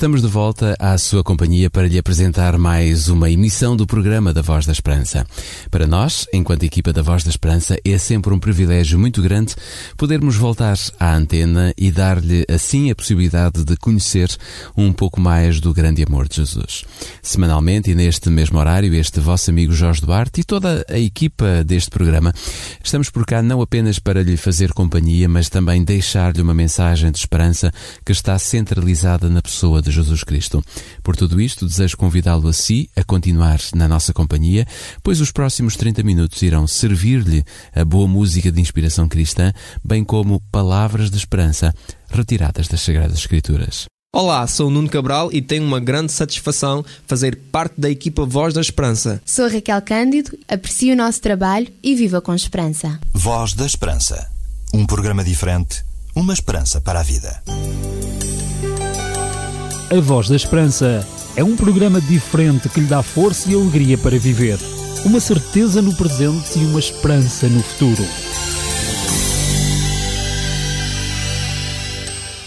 Estamos de volta à sua companhia para lhe apresentar mais uma emissão do programa da Voz da Esperança. Para nós, enquanto equipa da Voz da Esperança, é sempre um privilégio muito grande podermos voltar à antena e dar-lhe assim a possibilidade de conhecer um pouco mais do grande amor de Jesus. Semanalmente e neste mesmo horário, este vosso amigo Jorge Duarte e toda a equipa deste programa, estamos por cá não apenas para lhe fazer companhia, mas também deixar-lhe uma mensagem de esperança que está centralizada na pessoa de de Jesus Cristo. Por tudo isto, desejo convidá-lo a si a continuar na nossa companhia, pois os próximos 30 minutos irão servir-lhe a boa música de inspiração cristã, bem como palavras de esperança retiradas das Sagradas Escrituras. Olá, sou o Nuno Cabral e tenho uma grande satisfação fazer parte da equipa Voz da Esperança. Sou Raquel Cândido, aprecio o nosso trabalho e viva com esperança. Voz da Esperança. Um programa diferente, uma esperança para a vida. A Voz da Esperança é um programa diferente que lhe dá força e alegria para viver. Uma certeza no presente e uma esperança no futuro.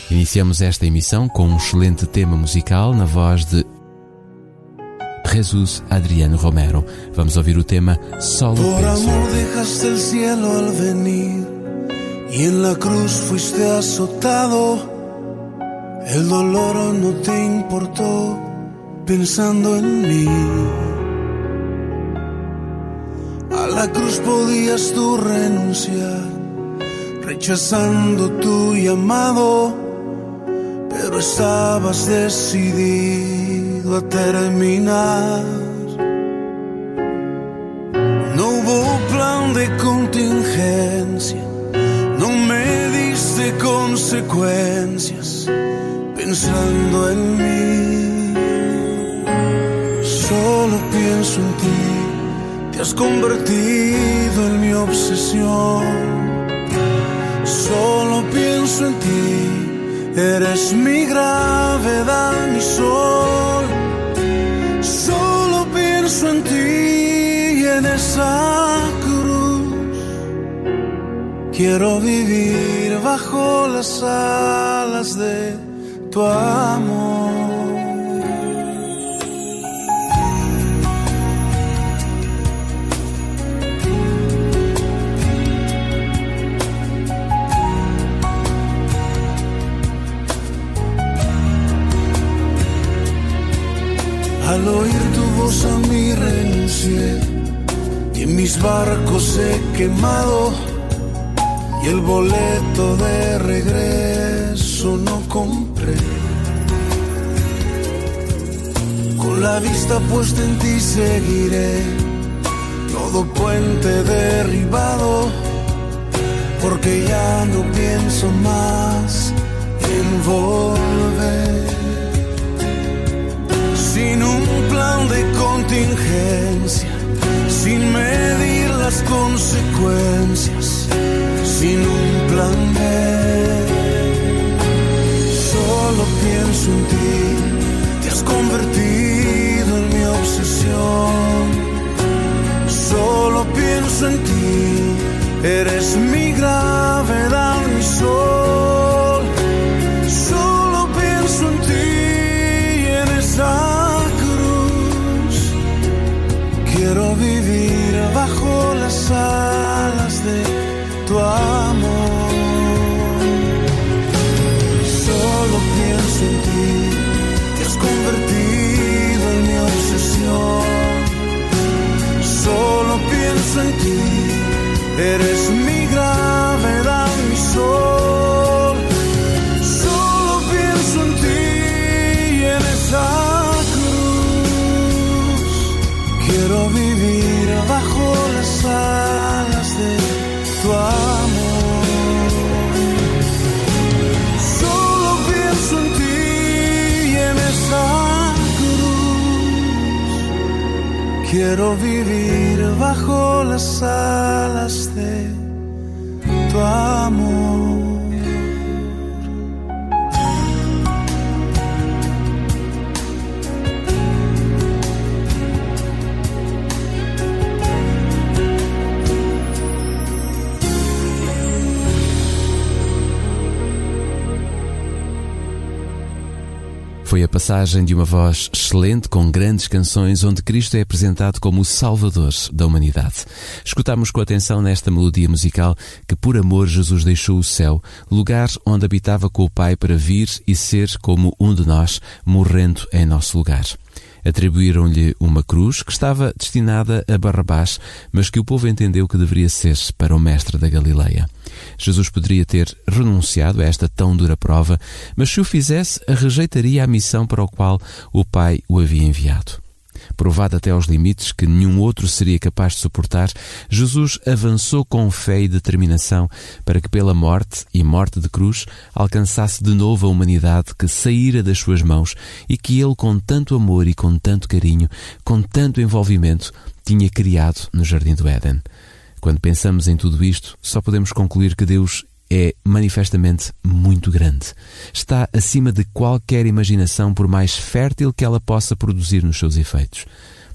Iniciamos esta emissão com um excelente tema musical na voz de Jesus Adriano Romero. Vamos ouvir o tema Solo Por amor dejaste el cielo al venir y en la cruz fuiste azotado. El dolor no te importó pensando en mí. A la cruz podías tú renunciar, rechazando tu llamado, pero estabas decidido a terminar. No hubo plan de contingencia, no me diste consecuencias pensando en mí. Solo pienso en ti, te has convertido en mi obsesión. Solo pienso en ti, eres mi gravedad, mi sol. Solo pienso en ti y en esa cruz. Quiero vivir bajo las alas de Al oír tu voz a mí renuncié y en mis barcos he quemado y el boleto de regreso no compré. Con la vista puesta en ti seguiré todo puente derribado, porque ya no pienso más en volver. Sin un plan de contingencia, sin medir las consecuencias, sin un plan B. Pienso en ti, te has convertido en mi obsesión. Solo pienso en ti, eres mi quiero vivir bajo las alas de tu amor. Foi a passagem de uma voz excelente com grandes canções onde Cristo é apresentado como o Salvador da humanidade. Escutamos com atenção nesta melodia musical que por amor Jesus deixou o céu, lugar onde habitava com o Pai para vir e ser como um de nós, morrendo em nosso lugar. Atribuíram-lhe uma cruz que estava destinada a Barrabás, mas que o povo entendeu que deveria ser para o mestre da Galileia. Jesus poderia ter renunciado a esta tão dura prova, mas se o fizesse, rejeitaria a missão para a qual o Pai o havia enviado. Provado até aos limites que nenhum outro seria capaz de suportar, Jesus avançou com fé e determinação para que, pela morte e morte de cruz, alcançasse de novo a humanidade que saíra das suas mãos e que ele, com tanto amor e com tanto carinho, com tanto envolvimento, tinha criado no Jardim do Éden. Quando pensamos em tudo isto, só podemos concluir que Deus é manifestamente muito grande. Está acima de qualquer imaginação, por mais fértil que ela possa produzir nos seus efeitos.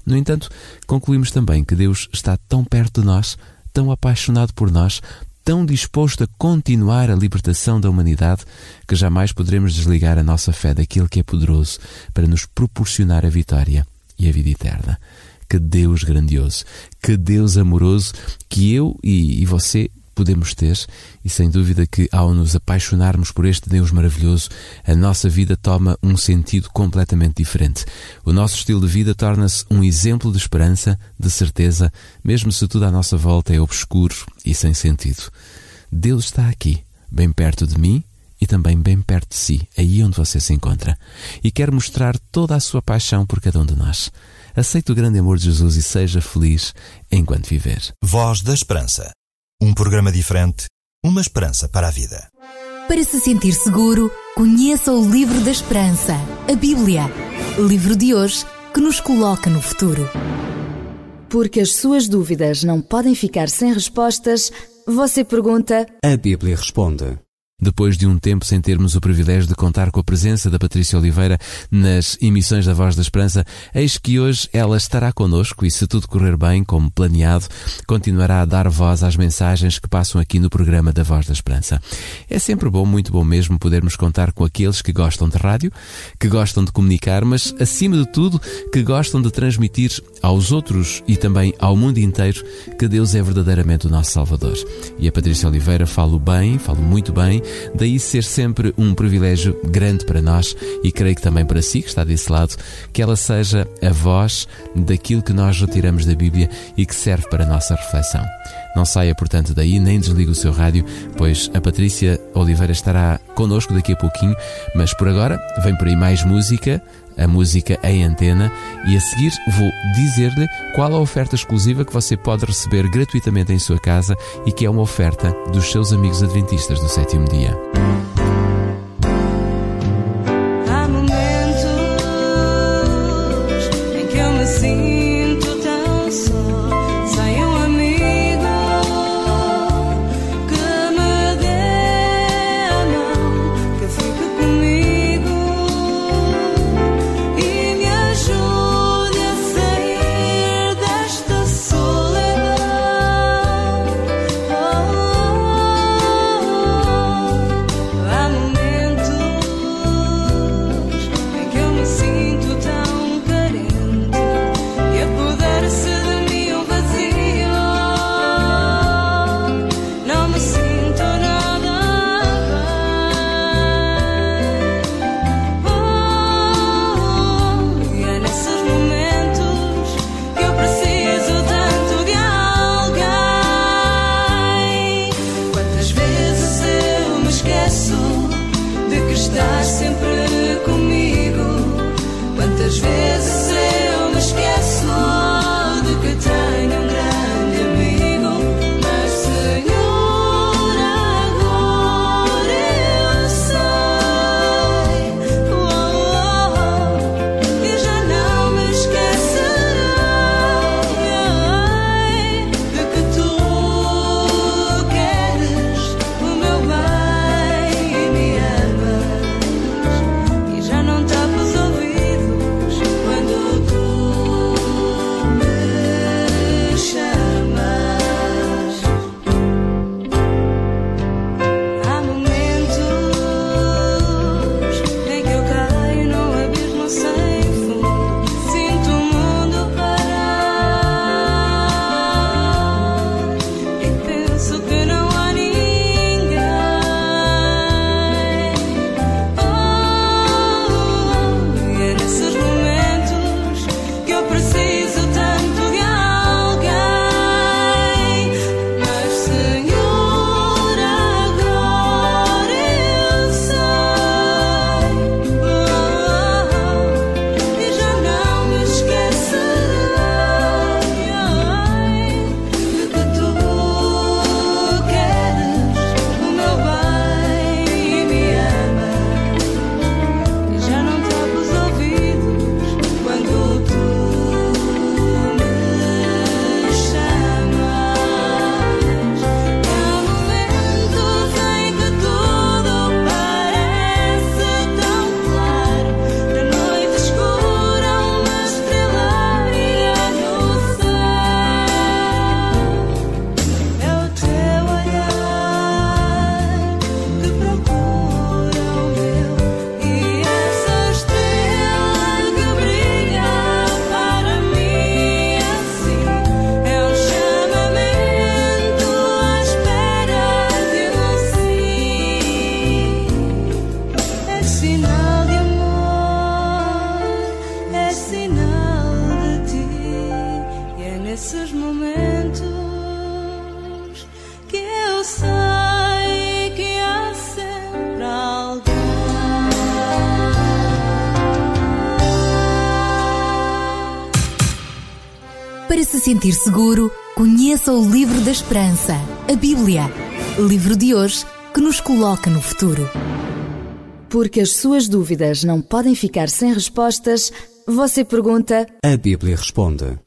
No entanto, concluímos também que Deus está tão perto de nós, tão apaixonado por nós, tão disposto a continuar a libertação da humanidade, que jamais poderemos desligar a nossa fé daquele que é poderoso para nos proporcionar a vitória e a vida eterna. Que Deus grandioso, que Deus amoroso que eu e, e você podemos ter, e sem dúvida que ao nos apaixonarmos por este Deus maravilhoso, a nossa vida toma um sentido completamente diferente. O nosso estilo de vida torna-se um exemplo de esperança, de certeza, mesmo se tudo à nossa volta é obscuro e sem sentido. Deus está aqui, bem perto de mim e também bem perto de si, aí onde você se encontra, e quer mostrar toda a sua paixão por cada um de nós. Aceite o grande amor de Jesus e seja feliz enquanto viver. Voz da Esperança. Um programa diferente, uma esperança para a vida. Para se sentir seguro, conheça o Livro da Esperança, a Bíblia. Livro de hoje que nos coloca no futuro. Porque as suas dúvidas não podem ficar sem respostas, você pergunta. A Bíblia responde. Depois de um tempo sem termos o privilégio de contar com a presença da Patrícia Oliveira nas emissões da Voz da Esperança, eis que hoje ela estará connosco e, se tudo correr bem, como planeado, continuará a dar voz às mensagens que passam aqui no programa da Voz da Esperança. É sempre bom, muito bom mesmo, podermos contar com aqueles que gostam de rádio, que gostam de comunicar, mas, acima de tudo, que gostam de transmitir aos outros e também ao mundo inteiro que Deus é verdadeiramente o nosso Salvador. E a Patrícia Oliveira fala bem, fala muito bem, Daí ser sempre um privilégio grande para nós e creio que também para si, que está desse lado, que ela seja a voz daquilo que nós retiramos da Bíblia e que serve para a nossa reflexão. Não saia, portanto, daí, nem desligue o seu rádio, pois a Patrícia Oliveira estará connosco daqui a pouquinho, mas por agora vem por aí mais música, a música em antena e a seguir vou dizer-lhe qual a oferta exclusiva que você pode receber gratuitamente em sua casa e que é uma oferta dos seus amigos adventistas do sétimo dia. Sentir seguro, conheça o livro da esperança, a Bíblia. Livro de hoje que nos coloca no futuro. Porque as suas dúvidas não podem ficar sem respostas, você pergunta. A Bíblia responde.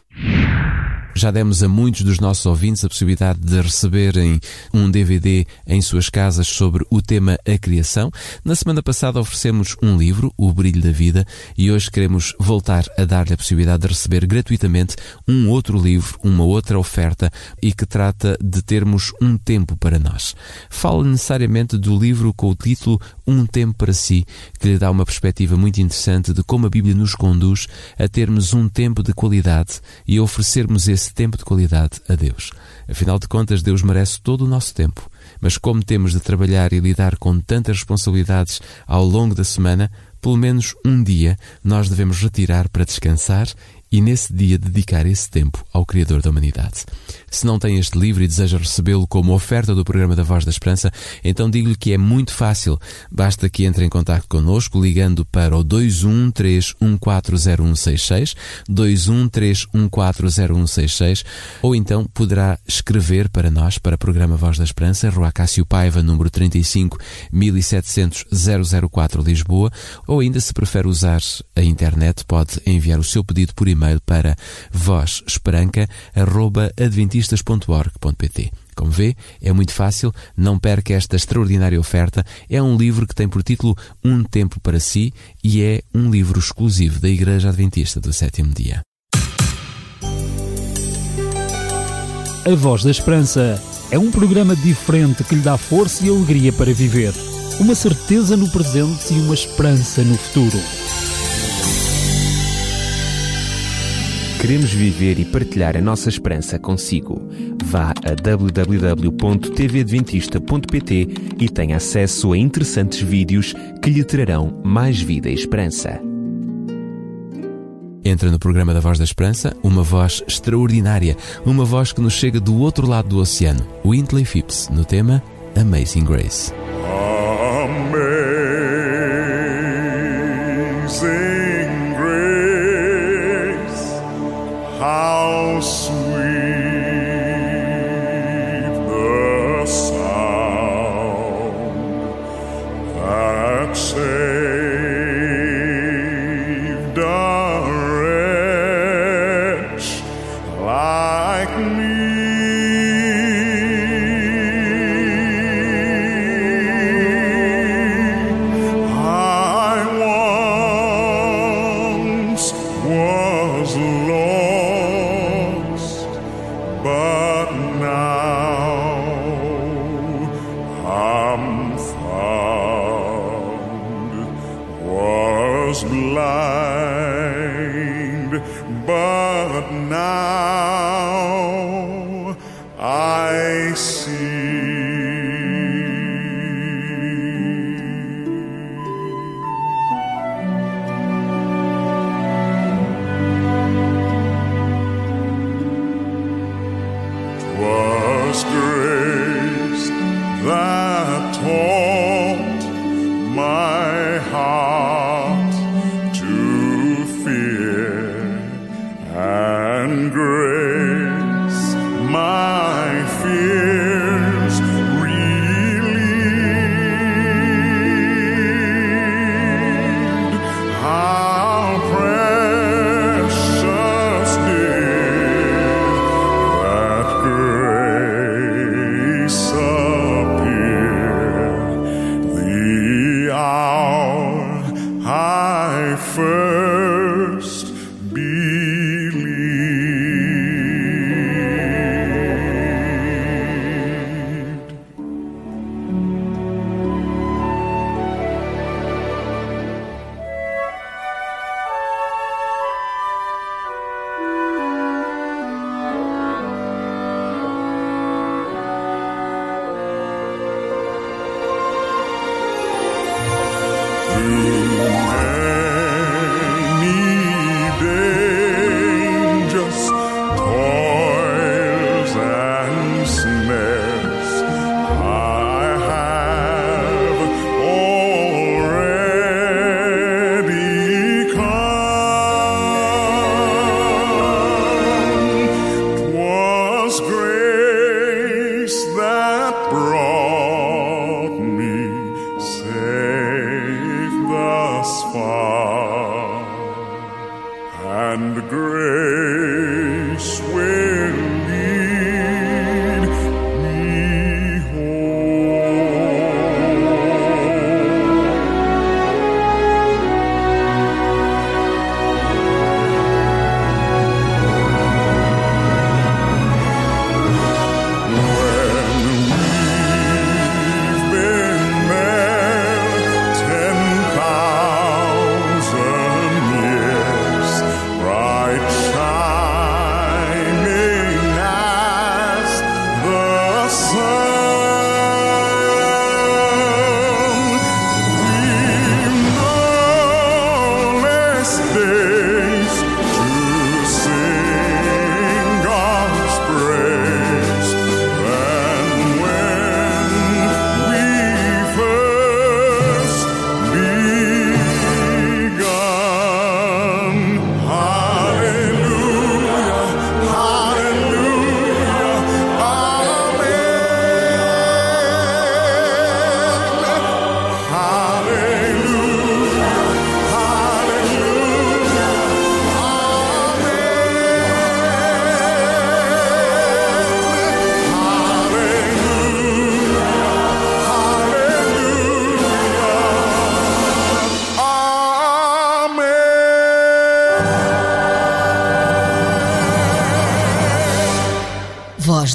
Já demos a muitos dos nossos ouvintes a possibilidade de receberem um DVD em suas casas sobre o tema A Criação. Na semana passada oferecemos um livro, O Brilho da Vida, e hoje queremos voltar a dar-lhe a possibilidade de receber gratuitamente um outro livro, uma outra oferta e que trata de termos um tempo para nós. Fala necessariamente do livro com o título Um Tempo para Si, que lhe dá uma perspectiva muito interessante de como a Bíblia nos conduz a termos um tempo de qualidade e a oferecermos esse esse tempo de qualidade a Deus. Afinal de contas, Deus merece todo o nosso tempo. Mas como temos de trabalhar e lidar com tantas responsabilidades ao longo da semana, pelo menos um dia nós devemos retirar para descansar e nesse dia dedicar esse tempo ao Criador da humanidade. Se não tem este livro e deseja recebê-lo como oferta do programa da Voz da Esperança, então digo-lhe que é muito fácil. Basta que entre em contato connosco ligando para o 213140166, 213140166, ou então poderá escrever para nós, para o programa Voz da Esperança, Rua Cássio Paiva, número 35 1700 004 Lisboa, ou ainda se prefere usar a internet, pode enviar o seu pedido por e-mail para vozesperanca.adventistas.org.pt. Como vê, é muito fácil, não perca esta extraordinária oferta. É um livro que tem por título Um Tempo para Si e é um livro exclusivo da Igreja Adventista do Sétimo Dia. A Voz da Esperança é um programa diferente que lhe dá força e alegria para viver. Uma certeza no presente e uma esperança no futuro. Queremos viver e partilhar a nossa esperança consigo. Vá a www.tvadventista.pt e tenha acesso a interessantes vídeos que lhe trarão mais vida e esperança. Entra no programa da Voz da Esperança uma voz extraordinária, uma voz que nos chega do outro lado do oceano, Wintley Phipps, no tema Amazing Grace.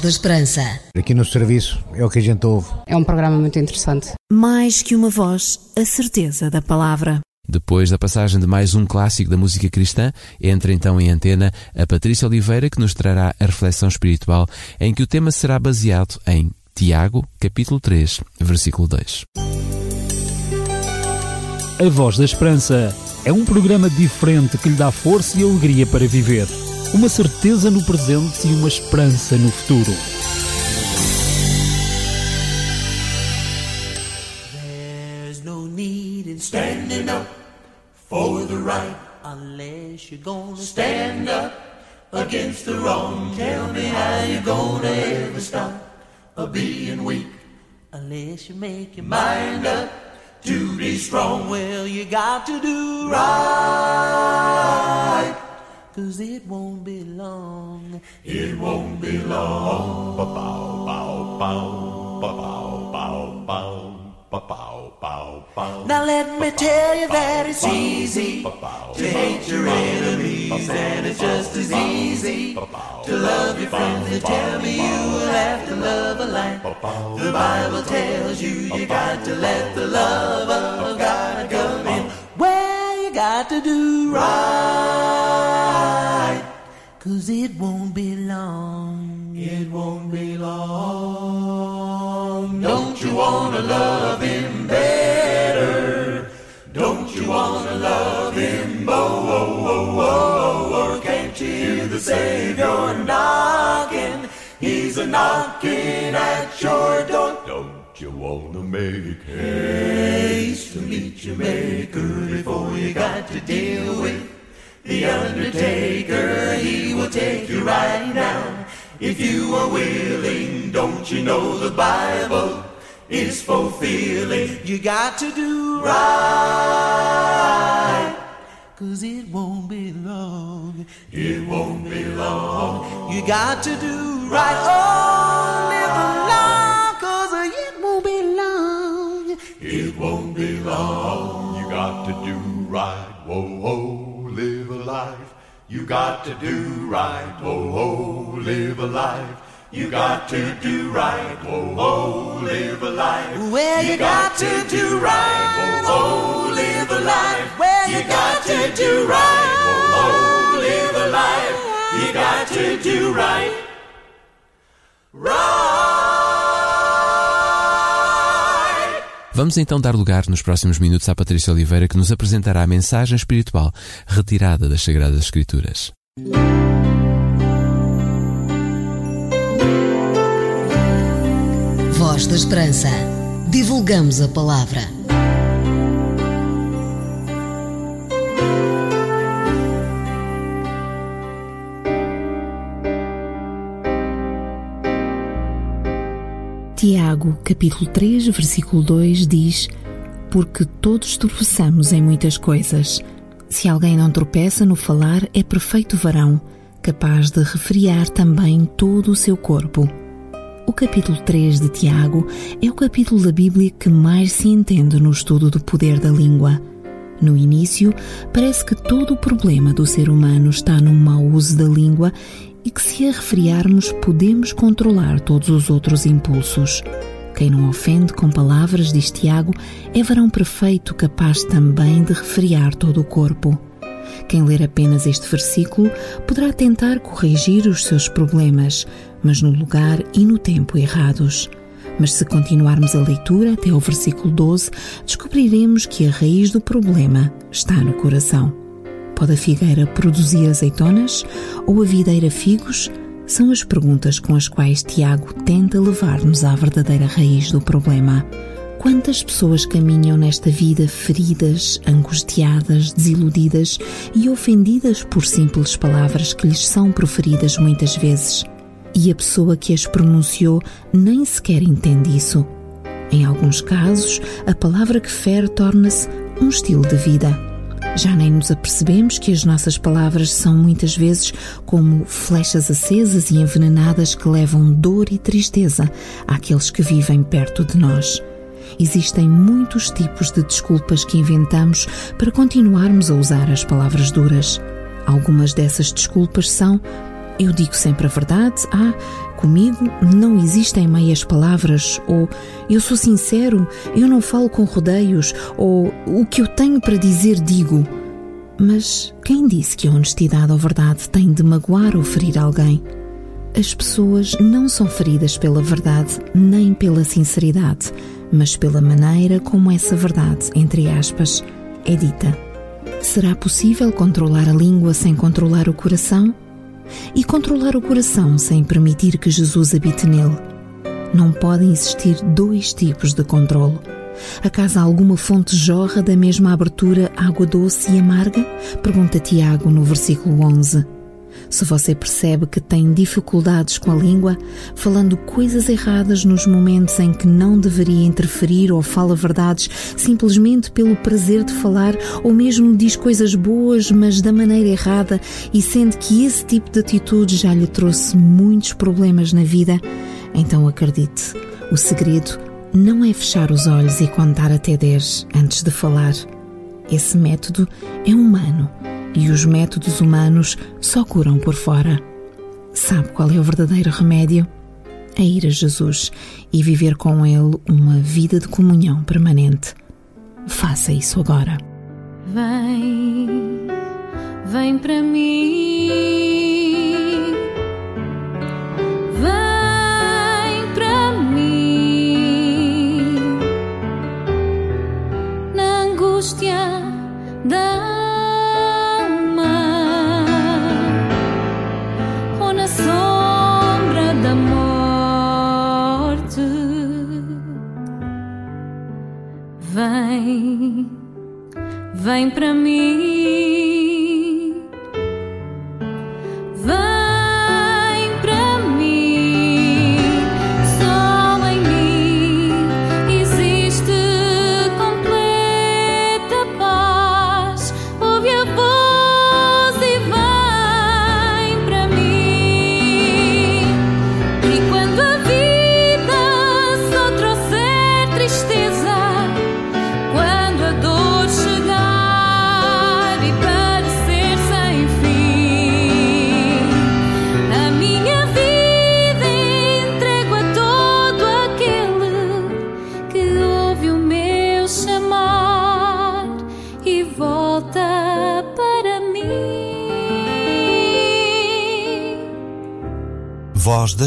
Da Esperança. Aqui no serviço é o que a gente ouve. É um programa muito interessante. Mais que uma voz, a certeza da palavra. Depois da passagem de mais um clássico da música cristã, entra então em antena a Patrícia Oliveira que nos trará a reflexão espiritual em que o tema será baseado em Tiago, capítulo 3, versículo 2. A Voz da Esperança é um programa diferente que lhe dá força e alegria para viver. Uma certeza no presente e uma esperança no futuro. There's no need in standing up for the right unless you're gonna stand up against the wrong. Tell me how you gonna ever stop being weak unless you make your mind up to be strong. Well, you got to do right. Cause it won't be long. It won't be long. Bow, bow, bow, bow, bow, bow, bow. Now let me tell you that it's easy to hate your enemies and it's just as easy to love your friends. They tell me you will have to love a life. The Bible tells you you got to let the love of God come in. Well, you got to do right. Cause it won't be long. It won't be long. Don't you wanna love him better? Don't you wanna love him Oh, oh, oh, oh, more? Can't you hear the Savior knocking? He's a knocking at your door. Don't you wanna make haste to meet your maker before you got to deal with the undertaker, he will take you right now. If you are willing, don't you know the Bible is fulfilling? You got to do right. Cause it won't be long. It won't be long. You got to do right. Oh, live long. Cause it won't be long. It won't be long. You got to do right. Whoa, whoa, live a life. You got to do right. Whoa, whoa, live a life. You got to do right. Whoa, whoa, live a life. Well, you, got, to do right. Whoa, whoa, live a life. Well, you, got, to do right. Whoa, whoa, live a life. You got to do right. Right. Vamos então dar lugar nos próximos minutos à Patrícia Oliveira que nos apresentará a mensagem espiritual retirada das Sagradas Escrituras. Voz da Esperança. Divulgamos a palavra. Tiago, capítulo 3, versículo 2 diz: Porque todos tropeçamos em muitas coisas. Se alguém não tropeça no falar, é perfeito varão, capaz de refriar também todo o seu corpo. O capítulo 3 de Tiago é o capítulo da Bíblia que mais se entende no estudo do poder da língua. No início, parece que todo o problema do ser humano está no mau uso da língua e que, se a refriarmos, podemos controlar todos os outros impulsos. Quem não ofende com palavras, diz Tiago, é varão perfeito, capaz também de refriar todo o corpo. Quem ler apenas este versículo poderá tentar corrigir os seus problemas, mas no lugar e no tempo errados. Mas se continuarmos a leitura até ao versículo 12, descobriremos que a raiz do problema está no coração. Pode a figueira produzir azeitonas ou a videira figos? São as perguntas com as quais Tiago tenta levar-nos à verdadeira raiz do problema. Quantas pessoas caminham nesta vida feridas, angustiadas, desiludidas e ofendidas por simples palavras que lhes são proferidas muitas vezes? E a pessoa que as pronunciou nem sequer entende isso. Em alguns casos, a palavra que fere torna-se um estilo de vida. Já nem nos apercebemos que as nossas palavras são muitas vezes como flechas acesas e envenenadas que levam dor e tristeza àqueles que vivem perto de nós. Existem muitos tipos de desculpas que inventamos para continuarmos a usar as palavras duras. Algumas dessas desculpas são: eu digo sempre a verdade, ah, comigo não existem meias palavras, ou eu sou sincero, eu não falo com rodeios, ou o que eu tenho para dizer digo. Mas quem disse que a honestidade ou verdade tem de magoar ou ferir alguém? As pessoas não são feridas pela verdade nem pela sinceridade, mas pela maneira como essa verdade, entre aspas, é dita. Será possível controlar a língua sem controlar o coração? E controlar o coração sem permitir que Jesus habite nele? Não podem existir dois tipos de controlo. Acaso alguma fonte jorra da mesma abertura água doce e amarga? Pergunta Tiago no versículo 11. Se você percebe que tem dificuldades com a língua, falando coisas erradas nos momentos em que não deveria interferir ou fala verdades simplesmente pelo prazer de falar, ou mesmo diz coisas boas, mas da maneira errada, e sente que esse tipo de atitude já lhe trouxe muitos problemas na vida, então acredite, o segredo não é fechar os olhos e contar até 10 antes de falar. Esse método é humano e os métodos humanos só curam por fora. Sabe qual é o verdadeiro remédio? É ir a Jesus e viver com Ele uma vida de comunhão permanente. Faça isso agora. Vem, vem para mim. Vem para mim.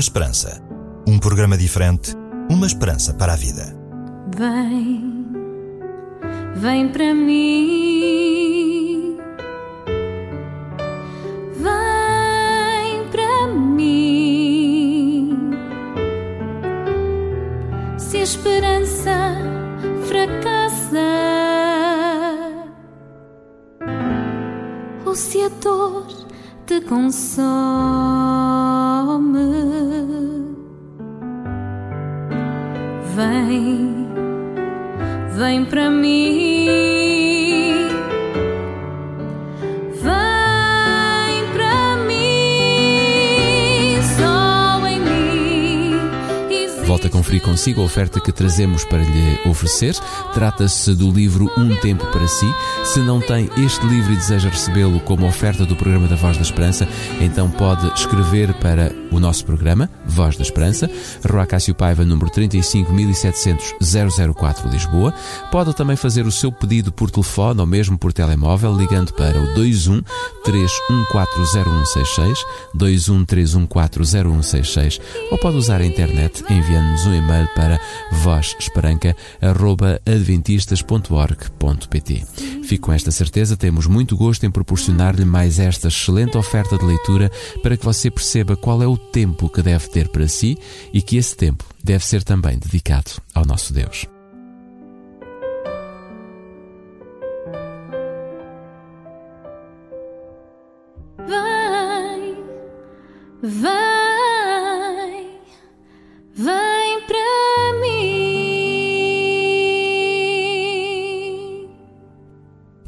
Esperança. Um programa diferente, uma esperança para a vida. Vem, vem para mim. Volta a conferir consigo a oferta que trazemos para lhe oferecer. Trata-se do livro Um Tempo para Si. Se não tem este livro e deseja recebê-lo como oferta do programa da Voz da Esperança, então pode escrever para o nosso programa, Voz da Esperança, Rua Cássio Paiva, número 35700 004 Lisboa. Pode também fazer o seu pedido por telefone ou mesmo por telemóvel, ligando para o 21 3140166, 21 3140166, ou pode usar a internet enviando-nos um e-mail para vozesperanca.adventistas.org.pt. Fico com esta certeza, temos muito gosto em proporcionar-lhe mais esta excelente oferta de leitura para que você perceba qual é o tempo que deve ter para si e que esse tempo deve ser também dedicado ao nosso Deus. Vem, vem,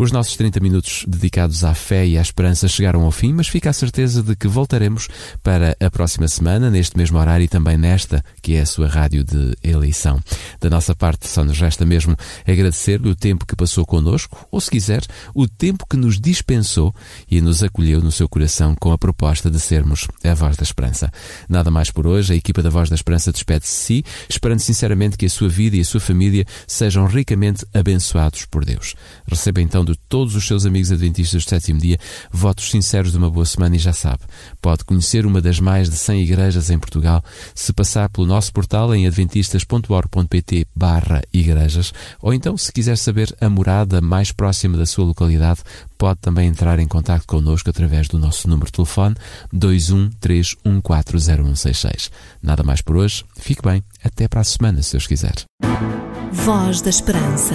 Os nossos 30 minutos dedicados à fé e à esperança chegaram ao fim, mas fica a certeza de que voltaremos para a próxima semana, neste mesmo horário e também nesta, que é a sua rádio de eleição. Da nossa parte, só nos resta mesmo agradecer-lhe o tempo que passou connosco, ou se quiser, o tempo que nos dispensou e nos acolheu no seu coração com a proposta de sermos a voz da esperança. Nada mais por hoje, a equipa da Voz da Esperança despede-se de si, esperando sinceramente que a sua vida e a sua família sejam ricamente abençoados por Deus. Receba então todos os seus amigos adventistas do sétimo dia votos sinceros de uma boa semana e já sabe, pode conhecer uma das mais de 100 igrejas em Portugal se passar pelo nosso portal em adventistas.org.pt barra igrejas ou então se quiser saber a morada mais próxima da sua localidade pode também entrar em contato connosco através do nosso número de telefone 213140166. Nada mais por hoje, fique bem, até para a semana se Deus quiser. Voz da Esperança.